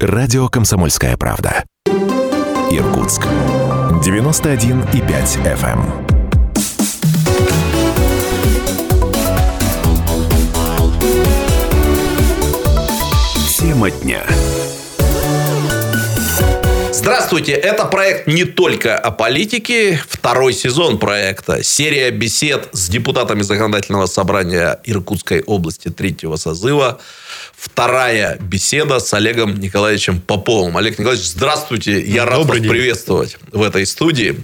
Радио «Комсомольская правда». Иркутск. 91,5 FM. Тема дня. Здравствуйте, это проект не только о политике. Второй сезон проекта. Серия бесед с депутатами Законодательного собрания Иркутской области третьего созыва. Вторая беседа с Олегом Николаевичем Поповым. Олег Николаевич, здравствуйте. Я рад вас день. приветствовать в этой студии.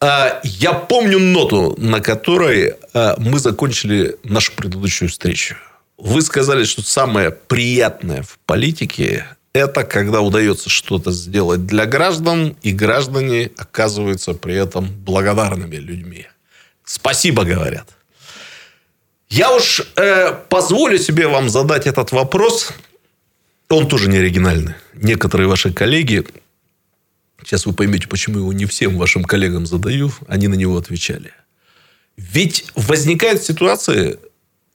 А, я помню ноту, на которой а, мы закончили нашу предыдущую встречу. Вы сказали, что самое приятное в политике это когда удается что-то сделать для граждан, и граждане оказываются при этом благодарными людьми. Спасибо, говорят. Я уж э, позволю себе вам задать этот вопрос. Он тоже не оригинальный. Некоторые ваши коллеги, сейчас вы поймете, почему его не всем вашим коллегам задаю, они на него отвечали. Ведь возникают ситуации,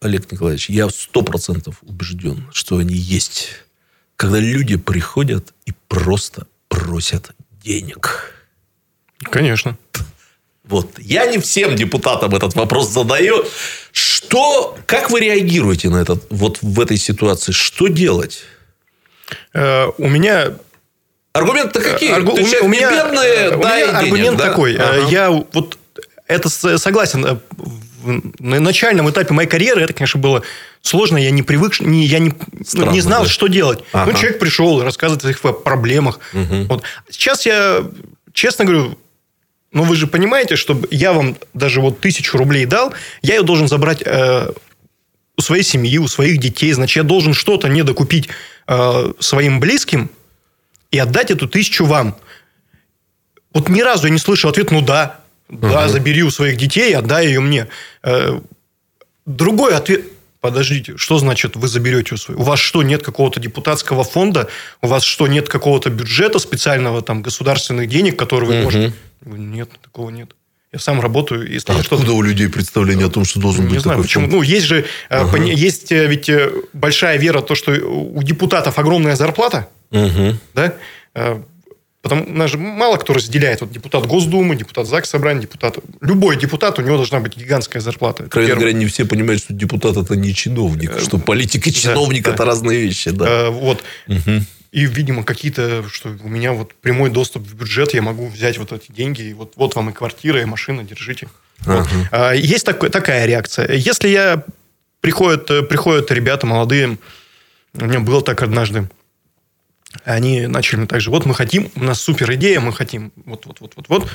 Олег Николаевич, я сто процентов убежден, что они есть когда люди приходят и просто просят денег. Конечно. Вот. Я не всем депутатам этот вопрос задаю. Что, как вы реагируете на этот, вот в этой ситуации? Что делать? Э, у меня Аргументы какие? Аргу... У, у меня, бедные, у меня аргумент да? такой. Ага. Я вот это согласен э, на начальном этапе моей карьеры это, конечно, было сложно. Я не привык, не, я не, Странно, не знал, да? что делать. Ну, ага. Ну, человек пришел, рассказывает о своих проблемах. Угу. Вот. Сейчас я, честно говорю, ну, вы же понимаете, что я вам даже вот тысячу рублей дал, я ее должен забрать э, у своей семьи, у своих детей. Значит, я должен что-то не докупить э, своим близким и отдать эту тысячу вам. Вот ни разу я не слышал ответ «ну да». Да, угу. забери у своих детей, отдай ее мне. Э, другой ответ. Подождите, что значит вы заберете у своих? У вас что, нет какого-то депутатского фонда? У вас что, нет какого-то бюджета специального, там, государственных денег, которые вы угу. можете... Нет, такого нет. Я сам работаю. Если а откуда у людей представление о том, что должен не быть знаю, такой почему. фонд? Ну, есть же ага. есть э, ведь э, большая вера в то, что у депутатов огромная зарплата. Угу. Да? Потому у нас же мало кто разделяет. Вот депутат Госдумы, депутат ЗАГС Собрания, депутат... Любой депутат, у него должна быть гигантская зарплата. Откровенно говоря, не все понимают, что депутат это не чиновник, что политик и чиновник да, это да. разные вещи. Да. А, вот. Угу. И, видимо, какие-то, что у меня вот прямой доступ в бюджет, я могу взять вот эти деньги, и вот, вот вам и квартира, и машина, держите. Ага. Вот. А, есть такой, такая реакция. Если я приходят, приходят ребята молодые, у меня было так однажды, они начали также, вот мы хотим, у нас супер идея, мы хотим, вот, вот, вот, вот, вот,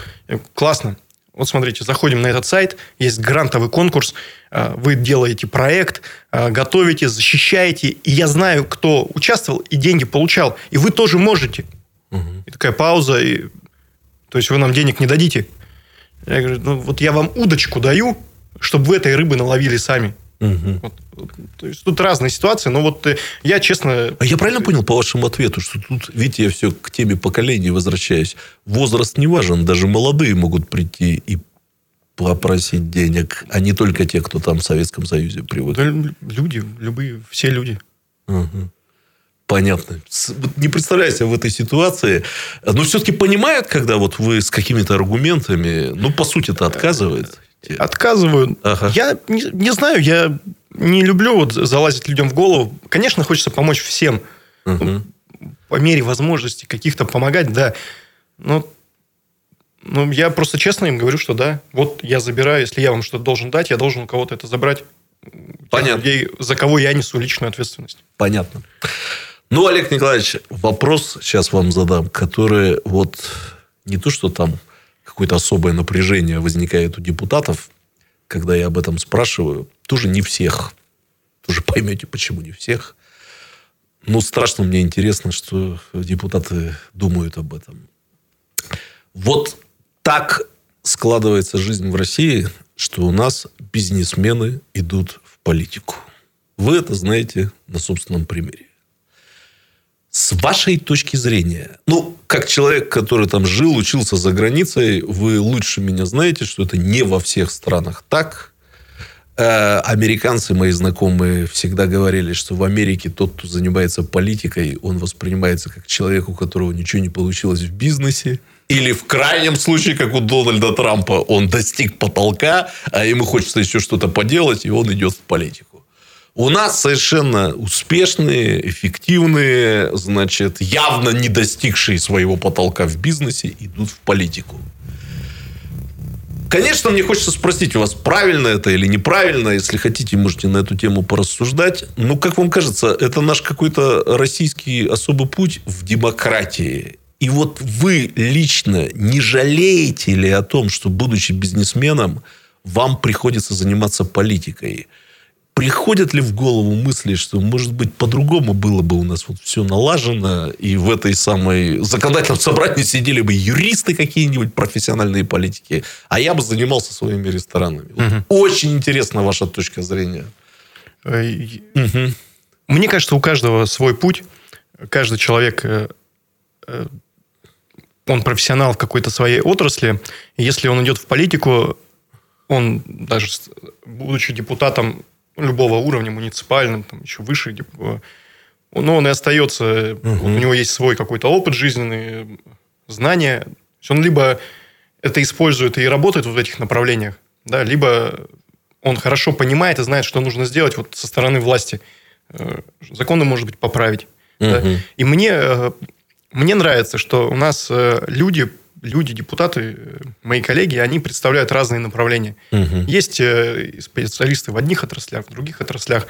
классно. Вот смотрите, заходим на этот сайт, есть грантовый конкурс, а, вы делаете проект, а, готовите, защищаете, и я знаю, кто участвовал и деньги получал, и вы тоже можете. Угу. И такая пауза, и... то есть вы нам денег не дадите. Я говорю, ну вот я вам удочку даю, чтобы вы этой рыбы наловили сами. Угу. Вот, то есть тут разные ситуации, но вот э, я честно... А я правильно понял по вашему ответу, что тут, видите, я все к теме поколений возвращаюсь. Возраст не важен, даже молодые могут прийти и попросить денег, а не только те, кто там в Советском Союзе привык. Да, люди, любые, все люди. Угу. Понятно. Не представляю себя в этой ситуации. Но все-таки понимают, когда вот вы с какими-то аргументами, ну, по сути, это отказывает. Отказываю. Ага. Я не, не знаю, я не люблю вот залазить людям в голову. Конечно, хочется помочь всем. Угу. По мере возможности каких-то помогать, да. Но ну, я просто честно им говорю, что да, вот я забираю, если я вам что-то должен дать, я должен у кого-то это забрать. Понятно. Людей, за кого я несу личную ответственность. Понятно. Ну, Олег Николаевич, вопрос сейчас вам задам, который вот не то, что там какое-то особое напряжение возникает у депутатов, когда я об этом спрашиваю. Тоже не всех. Тоже поймете, почему не всех. Но страшно мне интересно, что депутаты думают об этом. Вот так складывается жизнь в России, что у нас бизнесмены идут в политику. Вы это знаете на собственном примере. С вашей точки зрения, ну, как человек, который там жил, учился за границей, вы лучше меня знаете, что это не во всех странах так. Э, американцы, мои знакомые, всегда говорили, что в Америке тот, кто занимается политикой, он воспринимается как человек, у которого ничего не получилось в бизнесе. Или в крайнем случае, как у Дональда Трампа, он достиг потолка, а ему хочется еще что-то поделать, и он идет в политику. У нас совершенно успешные, эффективные, значит, явно не достигшие своего потолка в бизнесе идут в политику. Конечно, мне хочется спросить у вас, правильно это или неправильно. Если хотите, можете на эту тему порассуждать. Ну, как вам кажется, это наш какой-то российский особый путь в демократии. И вот вы лично не жалеете ли о том, что, будучи бизнесменом, вам приходится заниматься политикой? Приходят ли в голову мысли, что, может быть, по-другому было бы у нас вот все налажено, и в этой самой законодательном собрании сидели бы юристы какие-нибудь, профессиональные политики, а я бы занимался своими ресторанами. Угу. Очень интересна ваша точка зрения. Угу. Мне кажется, у каждого свой путь. Каждый человек, э, э, он профессионал в какой-то своей отрасли. Если он идет в политику, он даже будучи депутатом любого уровня, муниципальным, там еще выше, но он и остается, угу. у него есть свой какой-то опыт жизненный, знания. Он либо это использует и работает в этих направлениях, да, либо он хорошо понимает и знает, что нужно сделать вот со стороны власти. Э, законы, может быть, поправить. Угу. Да? И мне, э, мне нравится, что у нас э, люди люди, депутаты, мои коллеги, они представляют разные направления. Угу. Есть э, специалисты в одних отраслях, в других отраслях,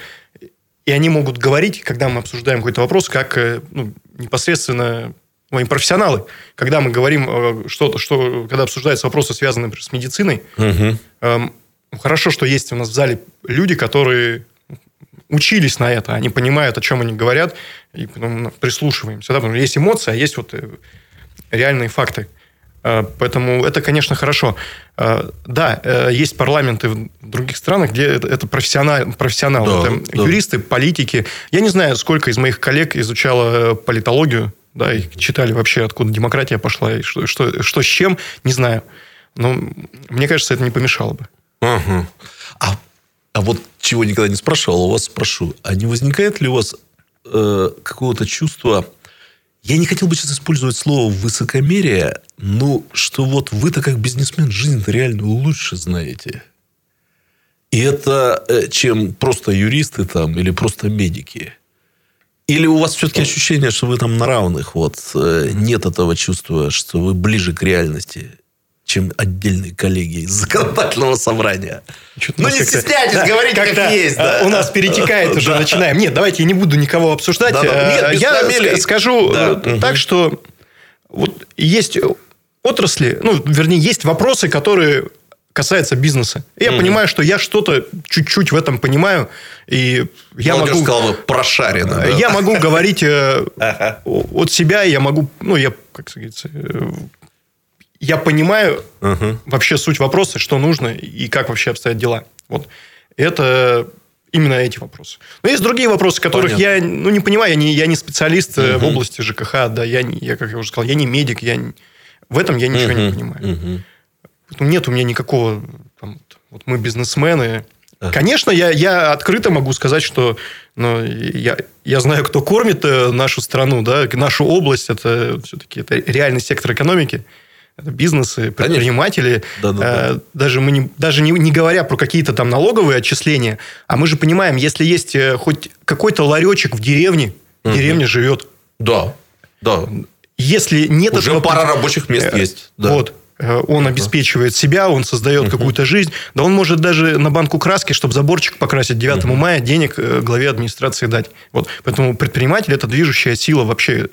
и они могут говорить, когда мы обсуждаем какой-то вопрос, как э, ну, непосредственно мои профессионалы. Когда мы говорим э, что-то, что, когда обсуждаются вопросы, связанные например, с медициной, угу. эм, хорошо, что есть у нас в зале люди, которые учились на это, они понимают, о чем они говорят, и потом прислушиваемся. Да? Потому что есть эмоции, а есть вот реальные факты. Э, поэтому это, конечно, хорошо. Э, да, э, есть парламенты в других странах, где это профессионал, профессионалы, да, это да. юристы, политики. Я не знаю, сколько из моих коллег изучало политологию, да, и читали вообще, откуда демократия пошла, и что, что, что с чем, не знаю. Но мне кажется, это не помешало бы. Ага. А, а вот чего никогда не спрашивал, у вас спрошу. А не возникает ли у вас э, какого-то чувства я не хотел бы сейчас использовать слово высокомерие, но что вот вы-то как бизнесмен жизнь реально лучше знаете. И это э, чем просто юристы там или просто медики. Или у вас все-таки ощущение, что вы там на равных, вот э, нет этого чувства, что вы ближе к реальности? Чем отдельные коллеги из законодательного собрания. Ну, не стесняйтесь, да, говорите, как есть. Да. У нас перетекает уже, начинаем. Нет, давайте я не буду никого обсуждать. Да, да. Нет, я фамилии. скажу да. Э, так, что вот есть отрасли, ну, вернее, есть вопросы, которые касаются бизнеса. И я угу. понимаю, что я что-то чуть-чуть в этом понимаю, и я Молодежь могу... сказал прошарено. Да? Я могу говорить э, от себя, я могу, ну, я, как говорится, э, я понимаю uh-huh. вообще суть вопроса, что нужно и как вообще обстоят дела. Вот. Это именно эти вопросы. Но есть другие вопросы, которых Понятно. я ну, не понимаю. Я не, я не специалист uh-huh. в области ЖКХ, да, я, я, как я уже сказал, я не медик, я не, в этом я ничего uh-huh. не понимаю. Uh-huh. Нет у меня никакого... Там, вот мы бизнесмены. Uh-huh. Конечно, я, я открыто могу сказать, что ну, я, я знаю, кто кормит э, нашу страну, да, нашу область. Это все-таки это реальный сектор экономики бизнесы, предприниматели, да, да, да. Э, даже мы не, даже не, не говоря про какие-то там налоговые отчисления, а мы же понимаем, если есть э, хоть какой-то ларечек в деревне, угу. деревня живет. Да, да. Если нет Уже этого... пара рабочих мест э, есть. Да. Вот. Он обеспечивает себя, он создает uh какую-то жизнь. Да он может даже на банку краски, чтобы заборчик покрасить 9 uh мая, денег главе администрации дать. Вот. Поэтому предприниматель – это движущая сила вообще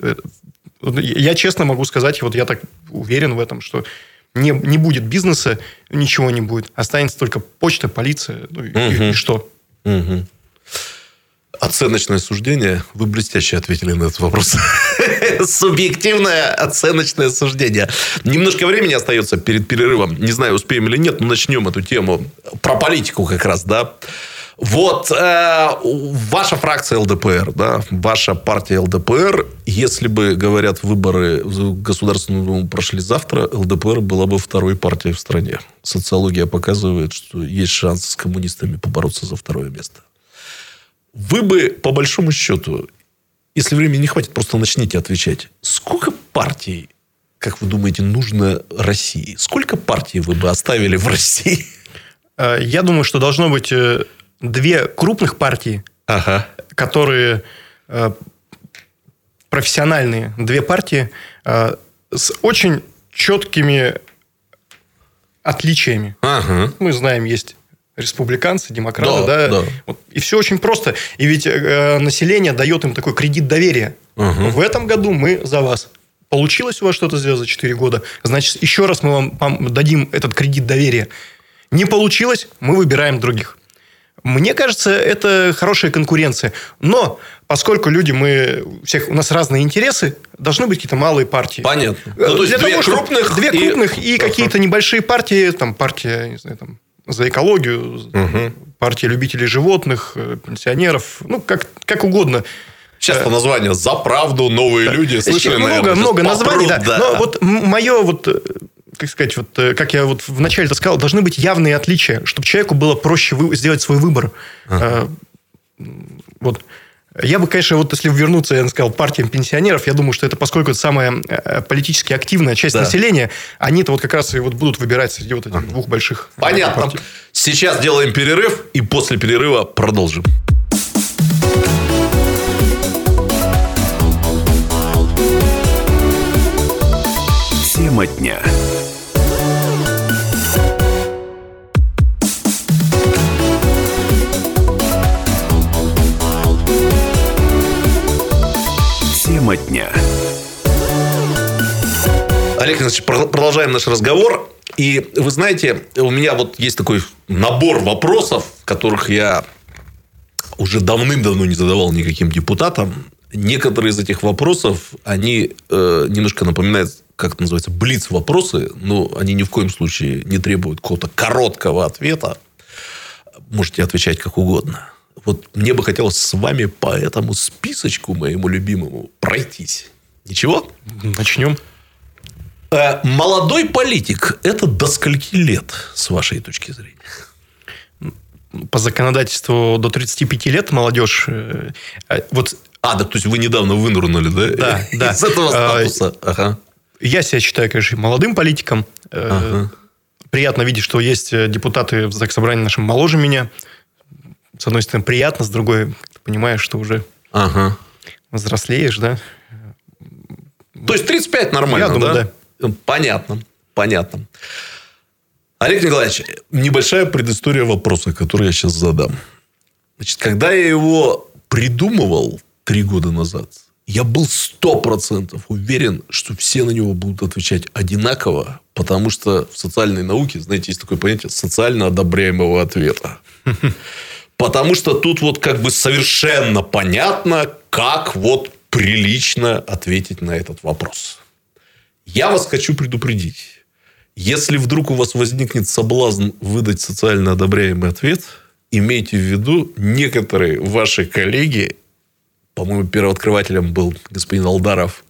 я честно могу сказать, вот я так уверен в этом, что не, не будет бизнеса, ничего не будет. Останется только почта, полиция, ну, угу. и, и что. Угу. Оценочное суждение. Вы блестяще ответили на этот вопрос. Субъективное оценочное суждение. Немножко времени остается перед перерывом. Не знаю, успеем или нет, но начнем эту тему. Про политику как раз, да. Вот э, ваша фракция ЛДПР, да, ваша партия ЛДПР, если бы, говорят, выборы в Государственную Думу прошли завтра, ЛДПР была бы второй партией в стране. Социология показывает, что есть шанс с коммунистами побороться за второе место. Вы бы, по большому счету, если времени не хватит, просто начните отвечать. Сколько партий, как вы думаете, нужно России? Сколько партий вы бы оставили в России? Э, я думаю, что должно быть э, две крупных партии, ага. которые э, профессиональные, две партии с очень четкими отличиями. Ага. Мы знаем, есть республиканцы, демократы, да, да. да. Вот, и все очень просто. И ведь э, население дает им такой кредит доверия. Угу. В этом году мы за вас. Получилось у вас что-то сделать за 4 года, значит, еще раз мы вам, вам дадим этот кредит доверия. Не получилось, мы выбираем других. Мне кажется, это хорошая конкуренция. Но поскольку люди мы всех у нас разные интересы, должны быть какие-то малые партии. Понятно. Ну, то есть Для две того, крупных, две крупных и, и какие-то небольшие партии, там партия, не знаю, там за экологию, угу. партия любителей животных, э, пенсионеров, ну, как, как угодно. Сейчас по названию «За правду», «Новые да. люди». Слышали, много, наверное, много названий, да. да. Но вот мое вот э, как сказать, вот, э, как я вот вначале сказал, должны быть явные отличия, чтобы человеку было проще вы, сделать свой выбор. Ага. Вот. Я бы, конечно, вот если вернуться, я сказал, партиям пенсионеров, я думаю, что это поскольку это самая э, политически активная часть да. населения, они-то вот как раз и вот будут выбирать среди вот этих двух больших э, Понятно. Партий. Сейчас делаем перерыв, и после перерыва продолжим. Тема дня. Тема дня. Олег Иванович, продолжаем наш разговор. И вы знаете, у меня вот есть такой набор вопросов, которых я уже давным-давно не задавал никаким депутатам. Некоторые из этих вопросов, они э, немножко напоминают, как это называется, блиц вопросы, но они ни в коем случае не требуют какого-то короткого ответа. Можете отвечать как угодно. Вот мне бы хотелось с вами по этому списочку моему любимому пройтись. Ничего? Начнем. Э, молодой политик – это до скольки лет, с вашей точки зрения? По законодательству до 35 лет молодежь... Э, э, вот... А, да, то есть вы недавно вынурнули, да? Да, да. Из этого статуса. Ага. Я себя считаю, конечно, молодым политиком. Ага. Приятно видеть, что есть депутаты в Заксобрании нашем моложе меня с одной стороны, приятно, с другой, ты понимаешь, что уже ага. взрослеешь, да? То есть 35 нормально, Я думаю, да? да? Понятно, понятно. Олег Николаевич, небольшая предыстория вопроса, который я сейчас задам. Значит, когда я его придумывал три года назад, я был сто процентов уверен, что все на него будут отвечать одинаково, потому что в социальной науке, знаете, есть такое понятие социально одобряемого ответа. Потому что тут вот как бы совершенно понятно, как вот прилично ответить на этот вопрос. Я вас хочу предупредить. Если вдруг у вас возникнет соблазн выдать социально одобряемый ответ, имейте в виду, некоторые ваши коллеги, по-моему, первооткрывателем был господин Алдаров,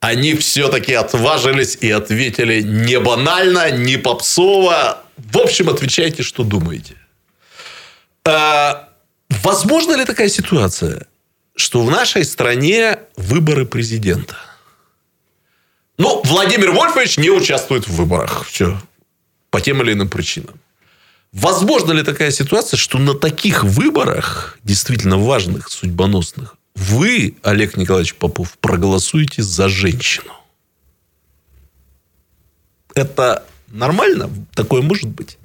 они все-таки отважились и ответили не банально, не попсово. В общем, отвечайте, что думаете. А, возможно ли такая ситуация, что в нашей стране выборы президента? Ну, Владимир Вольфович не участвует в выборах. Все. По тем или иным причинам. Возможно ли такая ситуация, что на таких выборах, действительно важных, судьбоносных, вы, Олег Николаевич Попов, проголосуете за женщину? Это нормально? Такое может быть?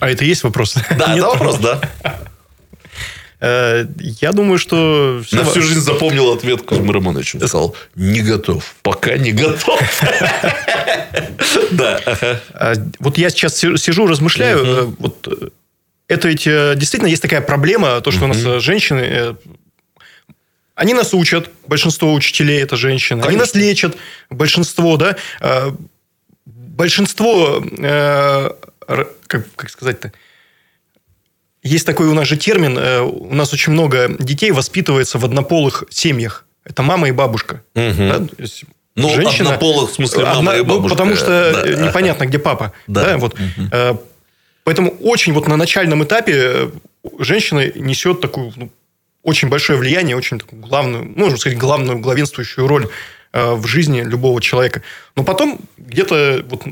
А это есть вопрос? Да, это вопрос, да. Э, я думаю, что... На всю жизнь запомнил ответ Кузьмы Романовича. Сказал, не готов. Пока не готов. Да. А, вот я сейчас сижу, размышляю. Э, вот э, это ведь действительно есть такая проблема, то, что у нас женщины они нас учат, большинство учителей это женщины. Конечно. Они нас лечат, большинство, да. Большинство как, как сказать-то, есть такой у нас же термин, э, у нас очень много детей воспитывается в однополых семьях. Это мама и бабушка. Угу. Да? Ну, женщина, однополых, в смысле, мама одна, и бабушка. Ну, потому что да. непонятно, где папа. Да. Да, вот. угу. Поэтому очень вот на начальном этапе женщина несет такую ну, очень большое влияние, очень такую главную, можно сказать, главную главенствующую роль в жизни любого человека. Но потом где-то вот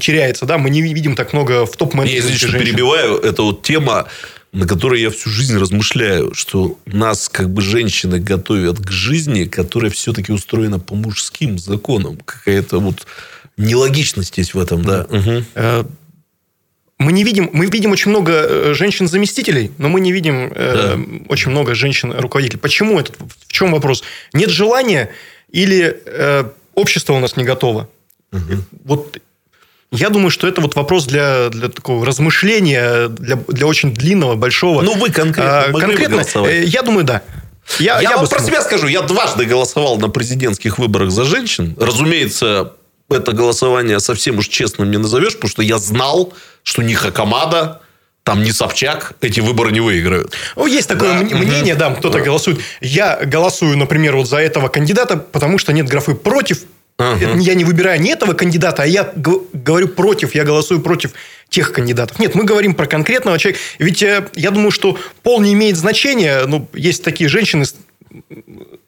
теряется, да, мы не видим так много в топ-менеджменте Я, извините, что перебиваю, это вот тема, на которой я всю жизнь размышляю, что нас как бы женщины готовят к жизни, которая все-таки устроена по мужским законам. Какая-то вот нелогичность есть в этом, да. Угу. Мы не видим, мы видим очень много э, женщин-заместителей, но мы не видим э, да. очень много женщин-руководителей. Почему это? В чем вопрос? Нет желания или э, общество у нас не готово? Угу. Вот я думаю, что это вот вопрос для, для такого размышления, для, для очень длинного, большого. Ну, вы конкретно а, конкретно? Э, я думаю, да. Я, я, я вам про себя скажу. Я дважды голосовал на президентских выборах за женщин. Разумеется, это голосование совсем уж честным не назовешь, потому что я знал, что ни Хакамада, там не Собчак эти выборы не выиграют. Ну, есть такое да. мнение, да, кто-то да. голосует. Я голосую, например, вот за этого кандидата, потому что нет графы против, Ага. Я не выбираю не этого кандидата, а я говорю против, я голосую против тех кандидатов. Нет, мы говорим про конкретного человека. Ведь э, я думаю, что пол не имеет значения. Ну, есть такие женщины с,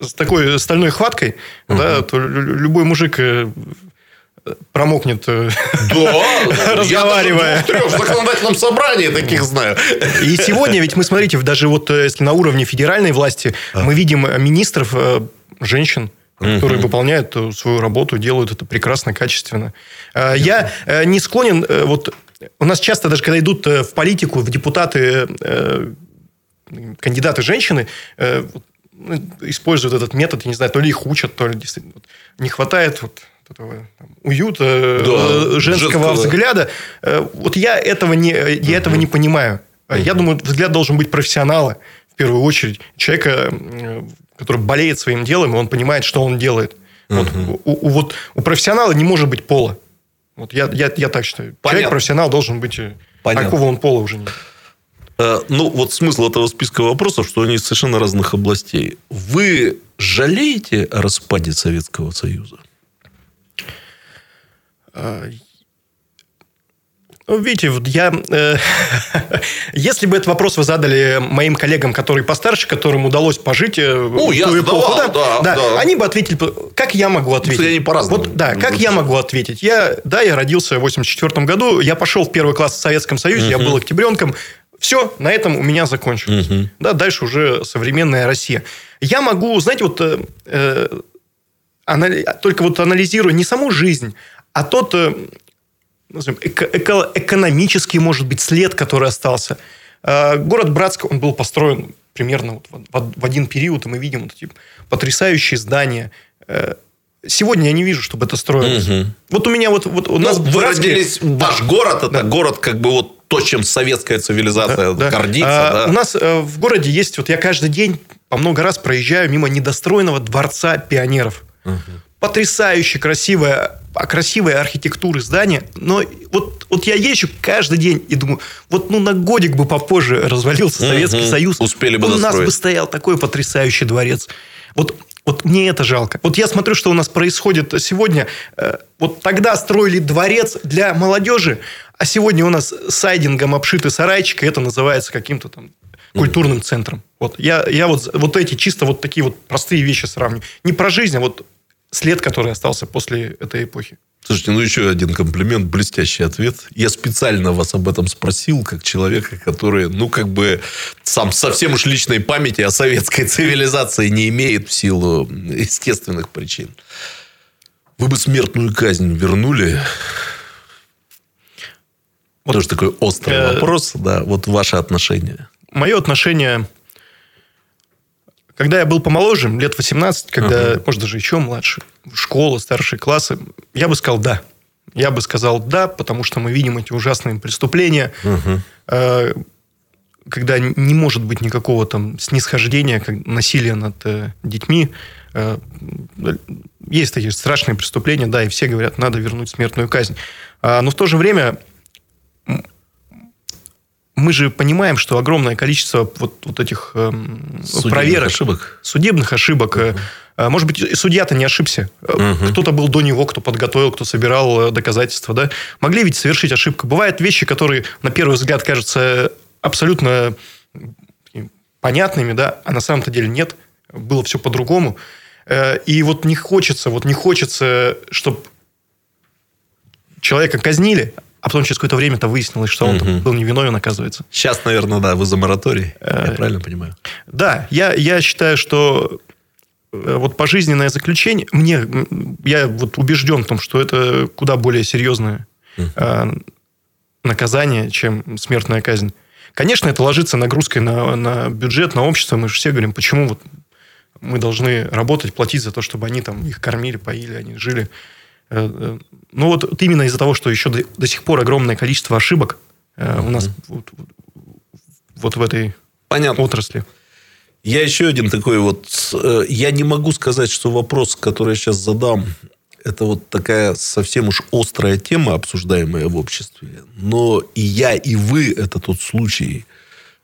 с такой стальной хваткой, ага. да, то любой мужик э, промокнет, э, да, разговаривая. Я в трех законодательном собрании таких знаю. И сегодня, ведь мы, смотрите, даже вот если на уровне федеральной власти, мы видим министров, женщин, которые выполняют свою работу, делают это прекрасно, качественно. А, я э, не склонен... Э, вот у нас часто, даже когда идут э, в политику, в депутаты, кандидаты женщины, ну, используют этот метод, я не знаю, то ли их учат, то ли действительно не хватает вот этого там, уюта, да, женского, женского взгляда. Вот я этого не, я этого не понимаю. Я думаю, взгляд должен быть профессионала в первую очередь. Человека, который болеет своим делом, и он понимает, что он делает. Угу. Вот, у, у, вот, у профессионала не может быть пола. Вот я, я, я так считаю. Понятно. Человек-профессионал должен быть... Э, Понятно. Какого он пола уже нет. Э, ну, вот смысл этого списка вопросов, что они из совершенно разных областей. Вы жалеете о распаде Советского Союза? Э, ну, видите, вот я... Э, если бы этот вопрос вы задали моим коллегам, которые постарше, которым удалось пожить э, ну, в ту эпоху, да, да, да, да, они бы ответили, как я могу ответить? Они по-разному. Вот, да, как я могу ответить? Я, да, я родился в 84 году, я пошел в первый класс в Советском Союзе, я был октябренком, все, на этом у меня закончилось. Да, дальше уже современная Россия. Я могу, знаете, вот э, э, только вот анализируя не саму жизнь, а тот э, эко- эко- экономический, может быть, след, который остался. А, город Братск, он был построен примерно вот в, в один период, и мы видим вот эти потрясающие здания. Э, сегодня я не вижу, чтобы это строилось. Угу. Вот у меня вот, вот у нас ну, вы Братске... родились, ваш город, это да. город как бы вот то, чем советская цивилизация да, гордится. А, да. У нас э, в городе есть, вот я каждый день по много раз проезжаю мимо недостроенного дворца пионеров. Угу. Потрясающе красивая а красивой архитектуры здания, но вот, вот я езжу каждый день и думаю, вот ну на годик бы попозже развалился Советский угу, Союз, успели бы у нас бы стоял такой потрясающий дворец. Вот, вот мне это жалко. Вот я смотрю, что у нас происходит сегодня. Э, вот тогда строили дворец для молодежи, а сегодня у нас сайдингом обшиты сарайчик, и это называется каким-то там культурным центром. Вот я, я вот, вот эти чисто вот такие вот простые вещи сравню. Не про жизнь, а вот след, который остался после этой эпохи. Слушайте, ну еще один комплимент, блестящий ответ. Я специально вас об этом спросил, как человека, который, ну, как бы сам совсем уж личной памяти о советской цивилизации не имеет в силу естественных причин. Вы бы смертную казнь вернули? Вот, Тоже такой острый э... вопрос, да. Вот ваше отношение. Мое отношение когда я был помоложе, лет 18, когда, uh-huh. может, даже еще младше, школа, старшие классы, я бы сказал «да». Я бы сказал «да», потому что мы видим эти ужасные преступления, uh-huh. когда не может быть никакого там снисхождения, насилия над э, детьми. Э, есть такие страшные преступления, да, и все говорят, надо вернуть смертную казнь. А, но в то же время мы же понимаем, что огромное количество вот, вот этих эм, судебных проверок, ошибок. судебных ошибок. Uh-huh. Может быть, и судья-то не ошибся. Uh-huh. Кто-то был до него, кто подготовил, кто собирал доказательства. Да? Могли ведь совершить ошибку. Бывают вещи, которые на первый взгляд кажутся абсолютно понятными, да, а на самом-то деле нет. Было все по-другому. И вот не хочется, вот не хочется, чтобы человека казнили, а потом через какое-то время-то выяснилось, что он угу. был невиновен, оказывается. Сейчас, наверное, да, вы за мораторий. Я э, правильно понимаю? Да, я, я считаю, что э, вот пожизненное заключение, мне, я вот убежден в том, что это куда более серьезное угу. наказание, чем смертная казнь. Конечно, это ложится нагрузкой на, на бюджет, на общество. Мы же все говорим, почему вот мы должны работать, платить за то, чтобы они там их кормили, поили, они жили. Э, э, ну, вот, именно из-за того, что еще до, до сих пор огромное количество ошибок э, у нас вот, вот в этой Понятно. отрасли. Я еще один такой вот... Я не могу сказать, что вопрос, который я сейчас задам, это вот такая совсем уж острая тема, обсуждаемая в обществе. Но и я, и вы – это тот случай,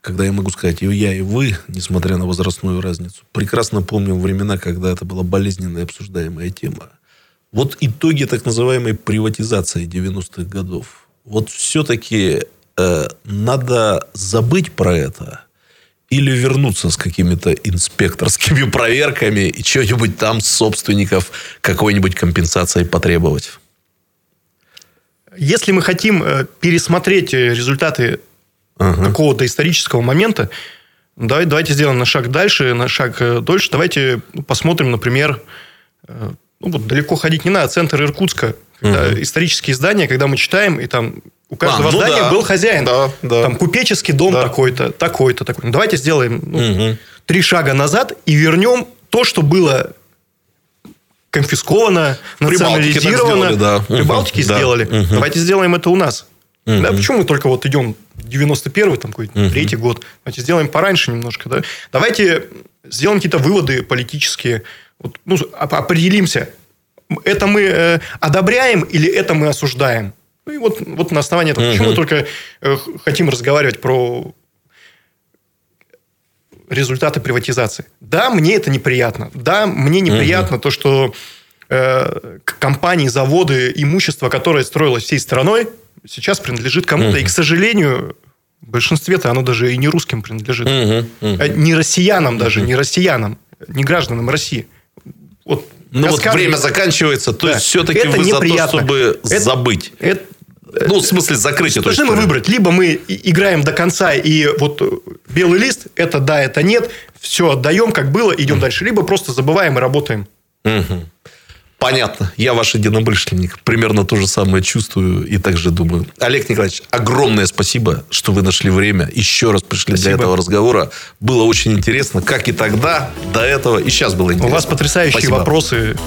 когда я могу сказать, и я, и вы, несмотря на возрастную разницу, прекрасно помним времена, когда это была болезненная обсуждаемая тема. Вот итоги так называемой приватизации 90-х годов. Вот все-таки э, надо забыть про это или вернуться с какими-то инспекторскими проверками и что-нибудь там с собственников какой-нибудь компенсацией потребовать. Если мы хотим э, пересмотреть э, результаты ага. какого-то исторического момента, давай, давайте сделаем на шаг дальше, на шаг э, дольше. Давайте посмотрим, например, ну, вот далеко ходить не надо, центр Иркутска, когда, угу. исторические здания, когда мы читаем, и там у каждого а, ну здания да. был хозяин. Да, да. Там купеческий дом да. такой-то, такой-то, такой. Ну, давайте сделаем ну, угу. три шага назад и вернем то, что было конфисковано, национализировано. Сделали, да. Прибалтики угу. сделали. Да. Угу. Давайте сделаем это у нас. Угу. Да, почему мы только вот идем 91-й, там какой-то угу. третий год? Давайте сделаем пораньше немножко. Да? Давайте сделаем какие-то выводы политические. Вот, ну, определимся, это мы э, одобряем или это мы осуждаем. Ну и вот, вот на основании этого, почему мы только э, хотим разговаривать про результаты приватизации. Да, мне это неприятно. Да, мне неприятно то, что э, компании, заводы, имущество, которое строилось всей страной, сейчас принадлежит кому-то. И, к сожалению, в большинстве-то оно даже и не русским принадлежит. Не россиянам даже, не россиянам, не гражданам России вот ну вот время заканчивается, то да. есть все-таки это вы неприятно. за то, чтобы это, забыть. Это, ну, в смысле, закрыть эту Должны мы выбрать. Либо мы играем до конца, и вот белый лист, это да, это нет, все отдаем, как было, идем mm. дальше. Либо просто забываем и работаем. Mm-hmm. Понятно. Я ваш единомышленник. Примерно то же самое чувствую и также думаю. Олег Николаевич, огромное спасибо, что вы нашли время. Еще раз пришли спасибо. для этого разговора. Было очень интересно, как и тогда, до этого, и сейчас было интересно. У вас потрясающие спасибо. вопросы.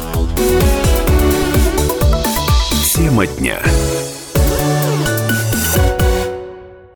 Тема дня.